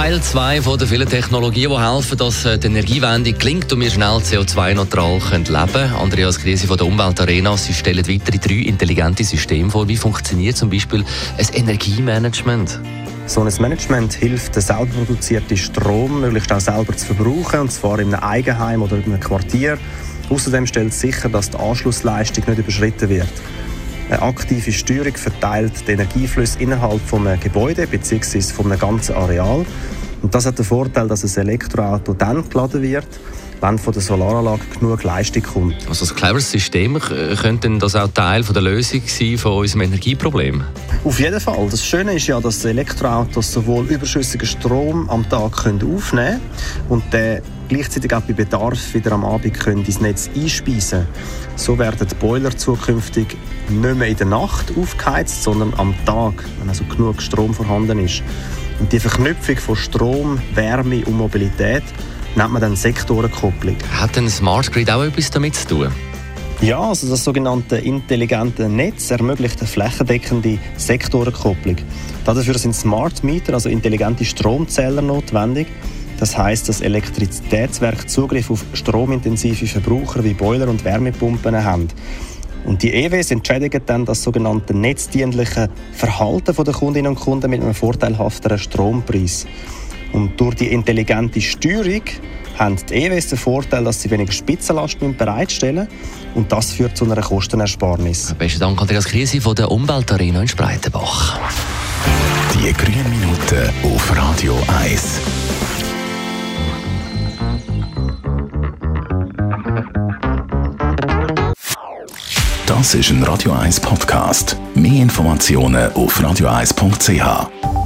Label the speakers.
Speaker 1: Teil 2 von der vielen Technologien, die helfen, dass äh, die Energiewende gelingt und wir schnell CO2-neutral leben können. Andreas Krise von der Umweltarena, Sie stellen weitere drei intelligente Systeme vor. Wie funktioniert zum Beispiel ein Energiemanagement?
Speaker 2: So ein Management hilft, den selber produzierten Strom möglichst auch selber zu verbrauchen, und zwar in einem Eigenheim oder in einem Quartier. Außerdem stellt es sicher, dass die Anschlussleistung nicht überschritten wird. Eine aktive Steuerung verteilt die Energieflüsse innerhalb eines Gebäudes bzw. von einem ganzen Areal. Und das hat den Vorteil, dass ein Elektroauto dann geladen wird, wenn von der Solaranlage genug Leistung kommt.
Speaker 1: Also ein cleveres System, könnte das auch Teil von der Lösung sein von unserem Energieproblem?
Speaker 2: Auf jeden Fall. Das Schöne ist ja, dass Elektroautos sowohl überschüssigen Strom am Tag können aufnehmen und den gleichzeitig auch bei Bedarf wieder am Abend können ins Netz einspeisen So werden die Boiler zukünftig nicht mehr in der Nacht aufgeheizt, sondern am Tag, wenn also genug Strom vorhanden ist. Und die Verknüpfung von Strom, Wärme und Mobilität nennt man dann Sektorenkopplung.
Speaker 1: Hat ein Smart Grid auch etwas damit zu tun?
Speaker 2: Ja, also das sogenannte intelligente Netz ermöglicht eine flächendeckende Sektorenkopplung. Dafür sind Smart Meter, also intelligente Stromzähler, notwendig. Das heißt, dass Elektrizitätswerke Zugriff auf stromintensive Verbraucher wie Boiler und Wärmepumpen haben. Und die EWs entschädigen dann das sogenannte netzdienliche Verhalten der Kundinnen und Kunden mit einem vorteilhafteren Strompreis. Und durch die intelligente Steuerung haben die EWs den Vorteil, dass sie weniger Spitzenlast bereitstellen und das führt zu einer Kostenersparnis.
Speaker 1: Besten Dank, Andreas Krise von der Umweltarena in Spreitenbach.
Speaker 3: Die grünen Minuten auf Radio 1. Das ist ein Radio 1 Podcast. Mehr Informationen auf radio1.ch.